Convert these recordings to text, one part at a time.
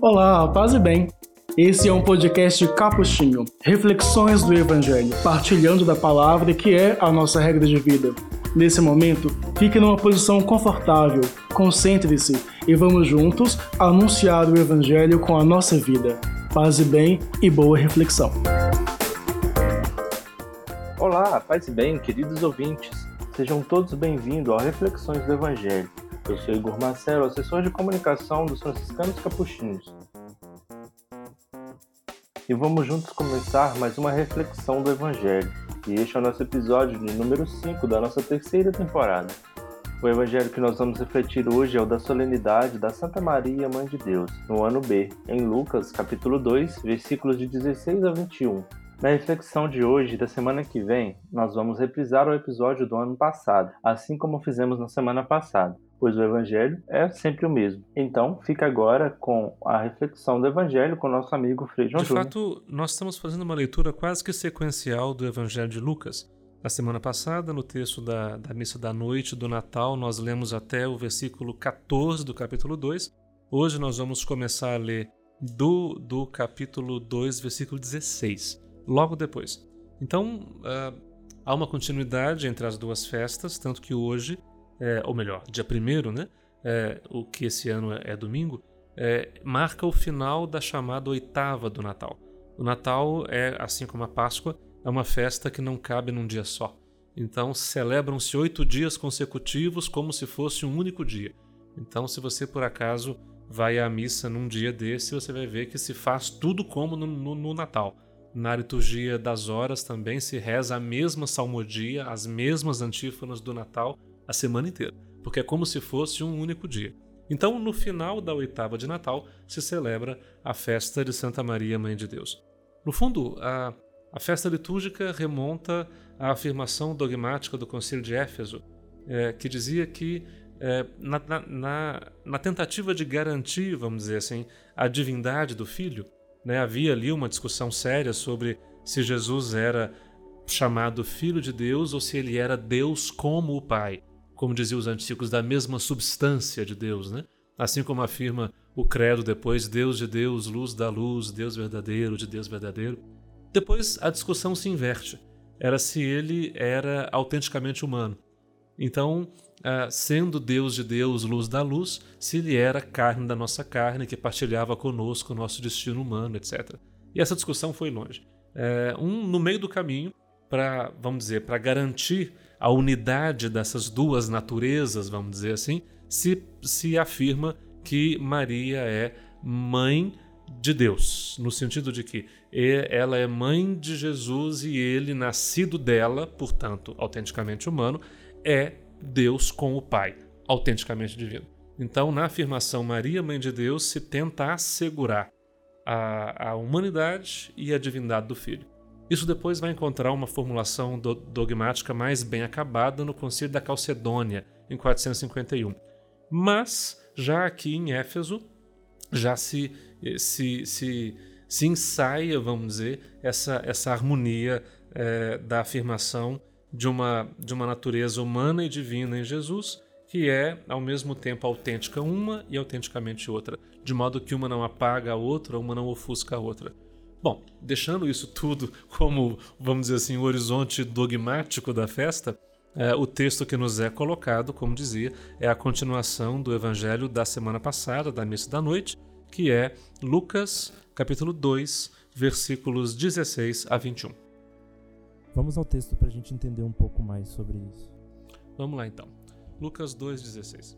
Olá, paz e bem. Esse é um podcast capuchinho, reflexões do Evangelho, partilhando da palavra que é a nossa regra de vida. Nesse momento, fique numa posição confortável, concentre-se e vamos juntos anunciar o Evangelho com a nossa vida. Paz e bem e boa reflexão. Olá, paz e bem, queridos ouvintes. Sejam todos bem-vindos ao Reflexões do Evangelho. Eu sou Igor Marcelo, assessor de comunicação dos franciscanos capuchinhos. E vamos juntos começar mais uma reflexão do Evangelho. E este é o nosso episódio de número 5 da nossa terceira temporada. O evangelho que nós vamos refletir hoje é o da solenidade da Santa Maria, Mãe de Deus, no ano B, em Lucas, capítulo 2, versículos de 16 a 21. Na reflexão de hoje e da semana que vem, nós vamos reprisar o episódio do ano passado, assim como fizemos na semana passada, pois o Evangelho é sempre o mesmo. Então, fica agora com a reflexão do Evangelho com o nosso amigo Frei João De Júnior. fato, nós estamos fazendo uma leitura quase que sequencial do Evangelho de Lucas. Na semana passada, no texto da, da missa da noite do Natal, nós lemos até o versículo 14 do capítulo 2. Hoje nós vamos começar a ler do, do capítulo 2, versículo 16 logo depois. Então, uh, há uma continuidade entre as duas festas, tanto que hoje, é, ou melhor, dia 1 né, é, o que esse ano é, é domingo, é, marca o final da chamada oitava do Natal. O Natal é, assim como a Páscoa, é uma festa que não cabe num dia só. Então celebram-se oito dias consecutivos como se fosse um único dia. Então, se você por acaso vai à missa num dia desse, você vai ver que se faz tudo como no, no, no Natal. Na liturgia das horas também se reza a mesma salmodia, as mesmas antífonas do Natal a semana inteira, porque é como se fosse um único dia. Então, no final da oitava de Natal, se celebra a festa de Santa Maria, Mãe de Deus. No fundo, a, a festa litúrgica remonta à afirmação dogmática do Concílio de Éfeso, é, que dizia que, é, na, na, na tentativa de garantir, vamos dizer assim, a divindade do Filho, né? Havia ali uma discussão séria sobre se Jesus era chamado Filho de Deus ou se ele era Deus como o Pai, como diziam os antigos, da mesma substância de Deus, né? Assim como afirma o credo depois, Deus de Deus, luz da luz, Deus verdadeiro de Deus verdadeiro. Depois a discussão se inverte. Era se ele era autenticamente humano. Então, uh, sendo Deus de Deus, luz da luz, se ele era carne da nossa carne, que partilhava conosco o nosso destino humano, etc. E essa discussão foi longe. É, um, no meio do caminho, para, vamos dizer, para garantir a unidade dessas duas naturezas, vamos dizer assim, se, se afirma que Maria é mãe de Deus, no sentido de que ela é mãe de Jesus e ele, nascido dela, portanto, autenticamente humano, é Deus com o Pai, autenticamente divino. Então, na afirmação Maria, Mãe de Deus, se tenta assegurar a, a humanidade e a divindade do Filho. Isso depois vai encontrar uma formulação do, dogmática mais bem acabada no Concílio da Calcedônia, em 451. Mas, já aqui em Éfeso, já se, se, se, se ensaia, vamos dizer, essa, essa harmonia é, da afirmação de uma, de uma natureza humana e divina em Jesus, que é ao mesmo tempo autêntica uma e autenticamente outra, de modo que uma não apaga a outra, uma não ofusca a outra. Bom, deixando isso tudo como, vamos dizer assim, o horizonte dogmático da festa, é, o texto que nos é colocado, como dizia, é a continuação do evangelho da semana passada, da missa da noite, que é Lucas, capítulo 2, versículos 16 a 21. Vamos ao texto para a gente entender um pouco mais sobre isso. Vamos lá então. Lucas 2,16.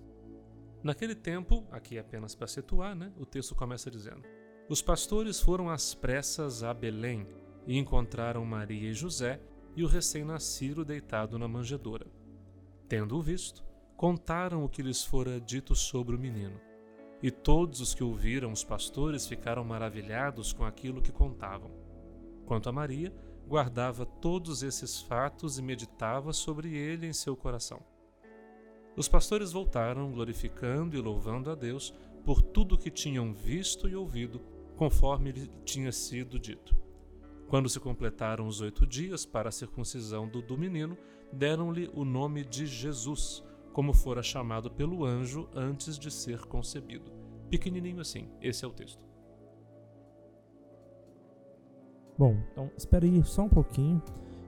Naquele tempo, aqui apenas para situar, né, o texto começa dizendo: Os pastores foram às pressas a Belém e encontraram Maria e José e o recém-nascido deitado na manjedoura. Tendo-o visto, contaram o que lhes fora dito sobre o menino. E todos os que ouviram os pastores ficaram maravilhados com aquilo que contavam. Quanto a Maria, guardava todos esses fatos e meditava sobre ele em seu coração. Os pastores voltaram, glorificando e louvando a Deus por tudo que tinham visto e ouvido, conforme lhe tinha sido dito. Quando se completaram os oito dias para a circuncisão do, do menino, deram-lhe o nome de Jesus, como fora chamado pelo anjo antes de ser concebido. Pequenininho assim, esse é o texto. Bom, então espere aí só um pouquinho,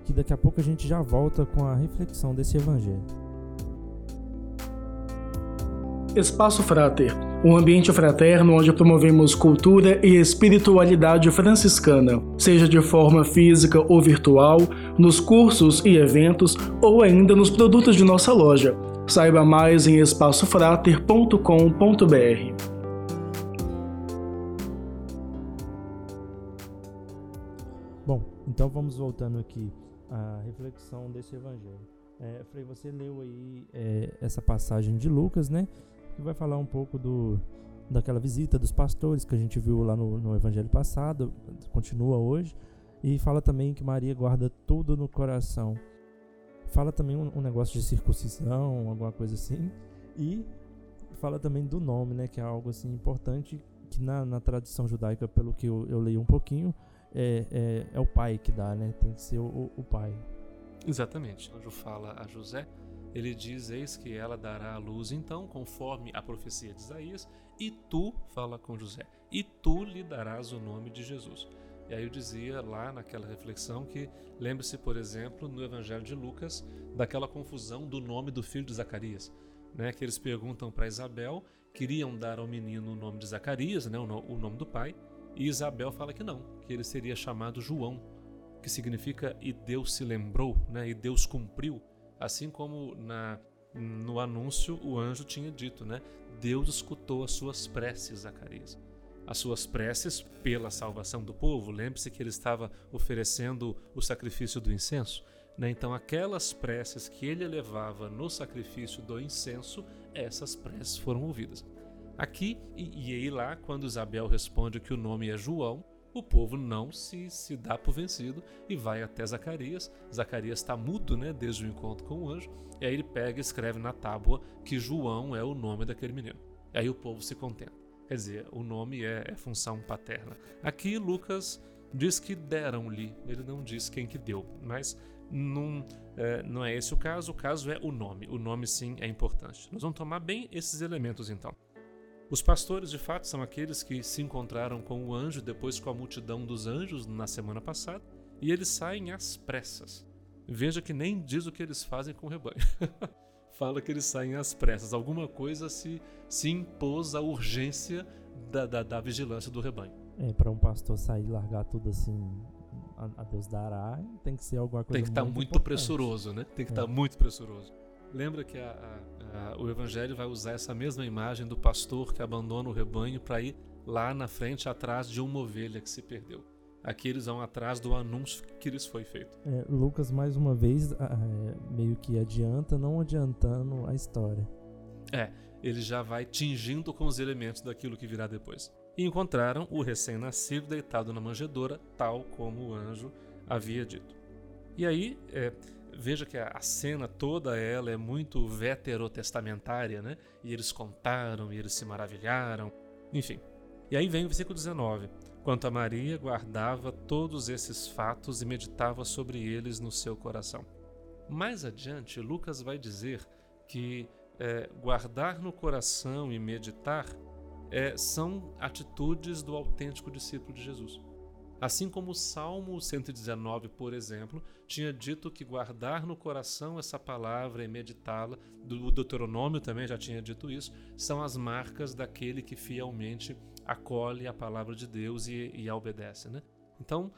que daqui a pouco a gente já volta com a reflexão desse evangelho. Espaço Frater, um ambiente fraterno onde promovemos cultura e espiritualidade franciscana, seja de forma física ou virtual, nos cursos e eventos ou ainda nos produtos de nossa loja. Saiba mais em espaçofrater.com.br. Então vamos voltando aqui à reflexão desse evangelho. É, Frei, você leu aí é, essa passagem de Lucas, né? Que vai falar um pouco do, daquela visita dos pastores que a gente viu lá no, no evangelho passado, continua hoje, e fala também que Maria guarda tudo no coração. Fala também um, um negócio de circuncisão, alguma coisa assim, e fala também do nome, né? Que é algo assim importante que na, na tradição judaica, pelo que eu, eu leio um pouquinho, é, é, é o pai que dá, né? Tem que ser o, o pai. Exatamente. Anjo fala a José, ele diz: Eis que ela dará a luz, então, conforme a profecia de Isaías, e tu, fala com José, e tu lhe darás o nome de Jesus. E aí eu dizia lá naquela reflexão que lembre-se, por exemplo, no Evangelho de Lucas, daquela confusão do nome do filho de Zacarias. Né, que eles perguntam para Isabel, queriam dar ao menino o nome de Zacarias, né, o nome do pai, e Isabel fala que não, que ele seria chamado João, que significa e Deus se lembrou, né? e Deus cumpriu. Assim como na, no anúncio o anjo tinha dito, né? Deus escutou as suas preces, Zacarias. As suas preces pela salvação do povo. Lembre-se que ele estava oferecendo o sacrifício do incenso. Né? Então, aquelas preces que ele elevava no sacrifício do incenso, essas preces foram ouvidas. Aqui e, e lá, quando Isabel responde que o nome é João, o povo não se, se dá por vencido e vai até Zacarias. Zacarias está mudo né, desde o encontro com o anjo, e aí ele pega e escreve na tábua que João é o nome daquele menino. E aí o povo se contenta. Quer dizer, o nome é, é função paterna. Aqui Lucas diz que deram-lhe, ele não diz quem que deu, mas não é, não é esse o caso, o caso é o nome. O nome sim é importante. Nós vamos tomar bem esses elementos então. Os pastores, de fato, são aqueles que se encontraram com o anjo depois com a multidão dos anjos na semana passada e eles saem às pressas. Veja que nem diz o que eles fazem com o rebanho. Fala que eles saem às pressas. Alguma coisa se, se impôs a urgência da, da, da vigilância do rebanho. É, para um pastor sair e largar tudo assim, a, a Deus dará, tem que ser alguma coisa Tem que estar tá muito, muito pressuroso, né? Tem que estar é. tá muito pressuroso. Lembra que a, a, a, o Evangelho vai usar essa mesma imagem do pastor que abandona o rebanho para ir lá na frente, atrás de uma ovelha que se perdeu. Aqui eles vão atrás do anúncio que lhes foi feito. É, Lucas, mais uma vez, é, meio que adianta, não adiantando a história. É, ele já vai tingindo com os elementos daquilo que virá depois. E encontraram o recém-nascido deitado na manjedoura, tal como o anjo havia dito. E aí, é, veja que a, cena toda ela é muito veterotestamentária, né? E eles contaram, e eles se maravilharam, enfim. E aí vem o versículo 19. Quanto a Maria, guardava todos esses fatos e meditava sobre eles no seu coração. Mais adiante, Lucas vai dizer que é, guardar no coração e meditar é, são atitudes do autêntico discípulo de Jesus. Assim como o Salmo 119, por exemplo, tinha dito que guardar no coração essa palavra e meditá-la, do Deuteronômio também já tinha dito isso, são as marcas daquele que fielmente acolhe a palavra de Deus e, e a obedece. Né? Então,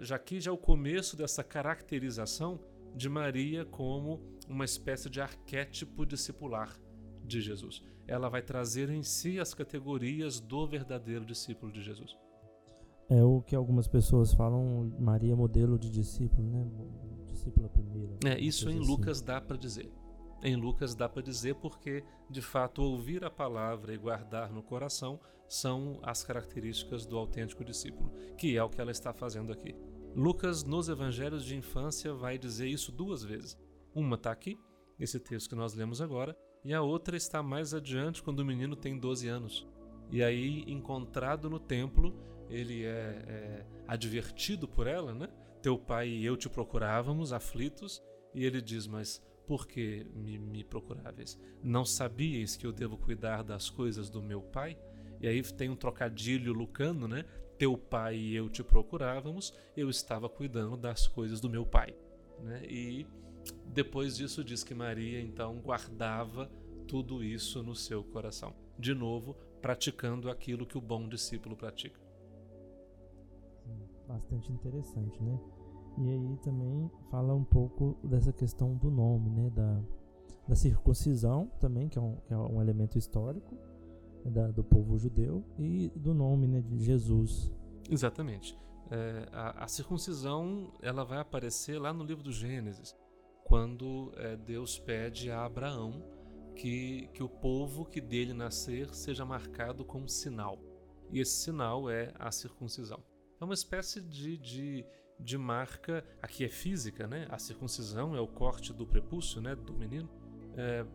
já aqui já é o começo dessa caracterização de Maria como uma espécie de arquétipo discipular de Jesus. Ela vai trazer em si as categorias do verdadeiro discípulo de Jesus. É o que algumas pessoas falam, Maria modelo de discípulo, né? Discípula primeira. É, isso em assim. Lucas dá para dizer. Em Lucas dá para dizer porque, de fato, ouvir a palavra e guardar no coração são as características do autêntico discípulo, que é o que ela está fazendo aqui. Lucas, nos evangelhos de infância, vai dizer isso duas vezes. Uma está aqui, esse texto que nós lemos agora, e a outra está mais adiante, quando o menino tem 12 anos. E aí, encontrado no templo, ele é, é advertido por ela, né? Teu pai e eu te procurávamos aflitos, e ele diz: Mas por que me, me procuráveis? Não sabíeis que eu devo cuidar das coisas do meu pai? E aí tem um trocadilho lucano, né? Teu pai e eu te procurávamos, eu estava cuidando das coisas do meu pai. Né? E depois disso diz que Maria então guardava tudo isso no seu coração. De novo, praticando aquilo que o bom discípulo pratica. Bastante interessante, né? E aí também fala um pouco dessa questão do nome, né? Da, da circuncisão também, que é um, que é um elemento histórico né? da, do povo judeu, e do nome né? de Jesus. Exatamente. É, a, a, circuncisão ela vai aparecer lá no livro do Gênesis, quando é, Deus pede a Abraão que, que o povo que dele nascer seja marcado com um sinal. E esse sinal é a circuncisão. É uma espécie de, de, de marca, aqui é física, né? A circuncisão é o corte do prepúcio, né? Do menino. É,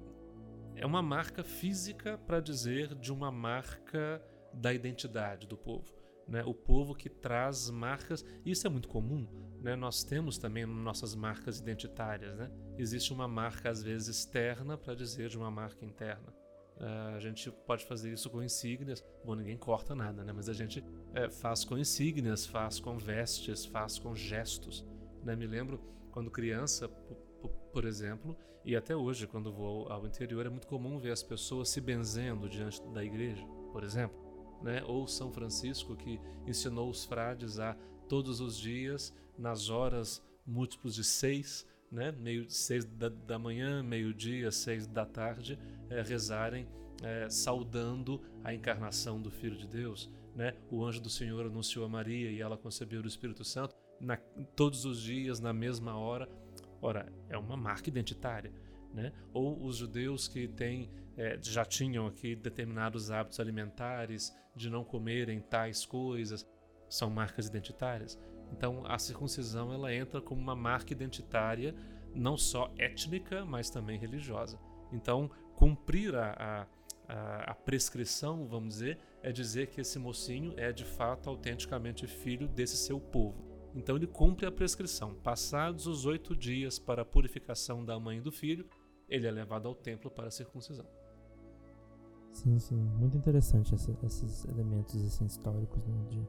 é uma marca física para dizer de uma marca da identidade do povo. Né? O povo que traz marcas, isso é muito comum, né? nós temos também nossas marcas identitárias. Né? Existe uma marca, às vezes, externa para dizer de uma marca interna. Uh, a gente pode fazer isso com insígnias. Bom, ninguém corta nada, né? Mas a gente é, faz com insígnias, faz com vestes, faz com gestos. Né? Me lembro quando criança, por exemplo, e até hoje, quando vou ao interior, é muito comum ver as pessoas se benzendo diante da igreja, por exemplo. Né? Ou São Francisco, que ensinou os frades a todos os dias, nas horas múltiplos de seis, né? meio seis da, da manhã, meio-dia, seis da tarde, é, rezarem é, saudando a encarnação do Filho de Deus. Né? O anjo do Senhor anunciou a Maria e ela concebeu o Espírito Santo na, todos os dias, na mesma hora. Ora, é uma marca identitária. Né? Ou os judeus que têm, é, já tinham aqui determinados hábitos alimentares de não comerem tais coisas, são marcas identitárias. Então a circuncisão ela entra como uma marca identitária não só étnica, mas também religiosa. Então cumprir a, a, a prescrição, vamos dizer, é dizer que esse mocinho é de fato autenticamente filho desse seu povo. Então ele cumpre a prescrição. Passados os oito dias para a purificação da mãe e do filho, ele é levado ao templo para a circuncisão. Sim, sim, muito interessante essa, esses elementos assim históricos, né, de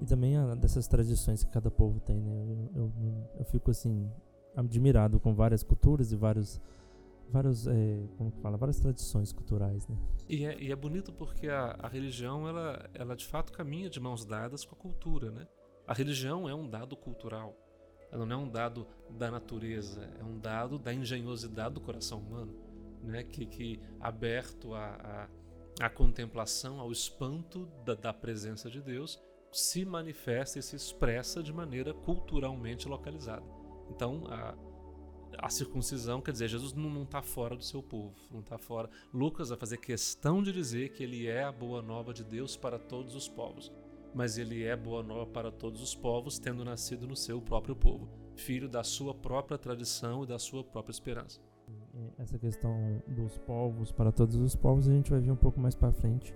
e também a, dessas tradições que cada povo tem, né? Eu, eu, eu, fico assim admirado com várias culturas e vários vários é, como que fala várias tradições culturais, né? E é, e é bonito porque a, a religião ela ela de fato caminha de mãos dadas com a cultura, né? A religião é um dado cultural. Ela não é um dado da natureza, é um dado da engenhosidade do coração humano, né? Que, que aberto à, à, à contemplação, ao espanto da, da presença de Deus, se manifesta e se expressa de maneira culturalmente localizada. Então, a, a circuncisão, quer dizer, Jesus não está fora do seu povo, não está fora. Lucas vai fazer questão de dizer que ele é a boa nova de Deus para todos os povos, mas ele é boa nova para todos os povos, tendo nascido no seu próprio povo, filho da sua própria tradição e da sua própria esperança. Essa questão dos povos para todos os povos a gente vai ver um pouco mais para frente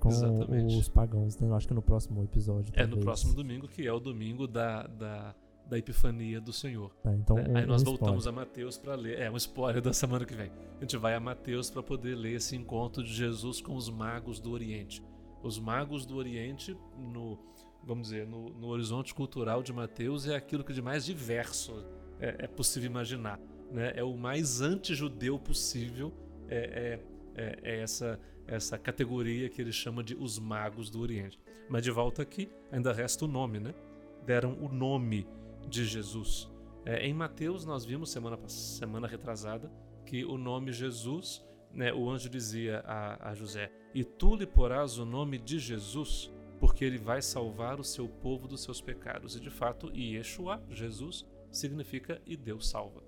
com Exatamente. os pagãos, né? Eu acho que no próximo episódio. É no próximo domingo, que é o domingo da, da, da Epifania do Senhor. Tá, então né? um, Aí nós um voltamos spoiler. a Mateus para ler. É um spoiler da semana que vem. A gente vai a Mateus para poder ler esse encontro de Jesus com os magos do Oriente. Os magos do Oriente, no, vamos dizer, no, no horizonte cultural de Mateus, é aquilo que de mais diverso é, é possível imaginar. Né? É o mais anti-judeu possível. É, é é, é essa, essa categoria que ele chama de os magos do Oriente. Mas de volta aqui, ainda resta o nome, né? Deram o nome de Jesus. É, em Mateus, nós vimos semana, semana retrasada que o nome Jesus, né, o anjo dizia a, a José: E tu lhe porás o nome de Jesus, porque ele vai salvar o seu povo dos seus pecados. E de fato, Yeshua, Jesus, significa e Deus salva.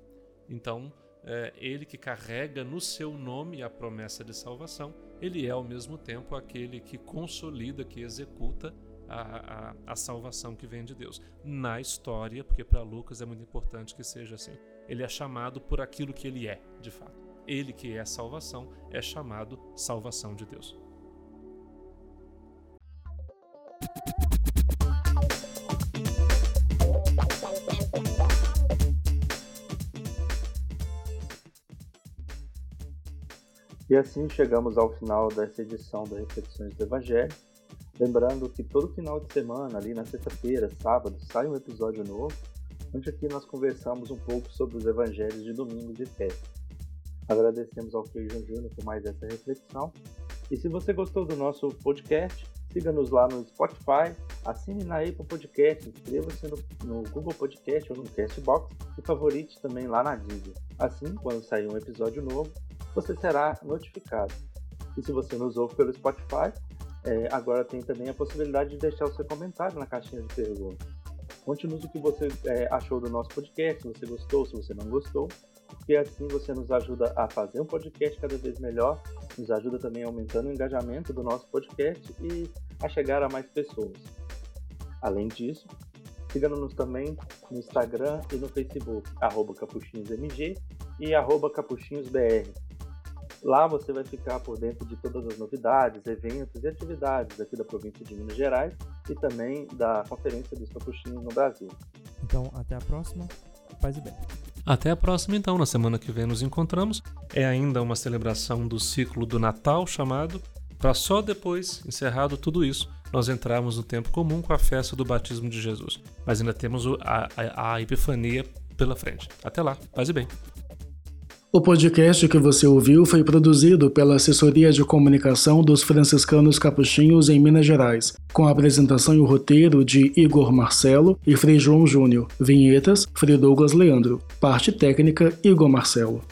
Então, é, ele que carrega no seu nome a promessa de salvação, ele é ao mesmo tempo aquele que consolida, que executa a, a, a salvação que vem de Deus. Na história, porque para Lucas é muito importante que seja assim, ele é chamado por aquilo que ele é, de fato. Ele que é a salvação é chamado salvação de Deus. E assim chegamos ao final dessa edição da Reflexões do Evangelho. Lembrando que todo final de semana, ali na sexta-feira, sábado, sai um episódio novo, onde aqui nós conversamos um pouco sobre os evangelhos de domingo de festa. Agradecemos ao Feijão Júnior por mais essa reflexão. E se você gostou do nosso podcast, siga-nos lá no Spotify, assine na Apple Podcast, inscreva-se no, no, Google Podcast ou no Castbox e favorite também lá na Deezer. Assim, quando sair um episódio novo, você será notificado. E se você nos ouve pelo Spotify, é, agora tem também a possibilidade de deixar o seu comentário na caixinha de perguntas. Conte-nos o que você é, achou do nosso podcast, se você gostou, se você não gostou, porque assim você nos ajuda a fazer um podcast cada vez melhor, nos ajuda também aumentando o engajamento do nosso podcast e a chegar a mais pessoas. Além disso, siga-nos também no Instagram e no Facebook, arroba capuchinhosmg e arroba capuchinhosbr. Lá você vai ficar por dentro de todas as novidades, eventos e atividades aqui da província de Minas Gerais e também da Conferência dos Capuchinhos no Brasil. Então, até a próxima. Paz e bem. Até a próxima, então. Na semana que vem nos encontramos. É ainda uma celebração do ciclo do Natal chamado, para só depois, encerrado tudo isso, nós entrarmos no tempo comum com a festa do batismo de Jesus. Mas ainda temos a, a, a Epifania pela frente. Até lá. Paz e bem. O podcast que você ouviu foi produzido pela Assessoria de Comunicação dos Franciscanos Capuchinhos em Minas Gerais, com a apresentação e o roteiro de Igor Marcelo e Frei João Júnior. Vinhetas, Frei Douglas Leandro. Parte técnica, Igor Marcelo.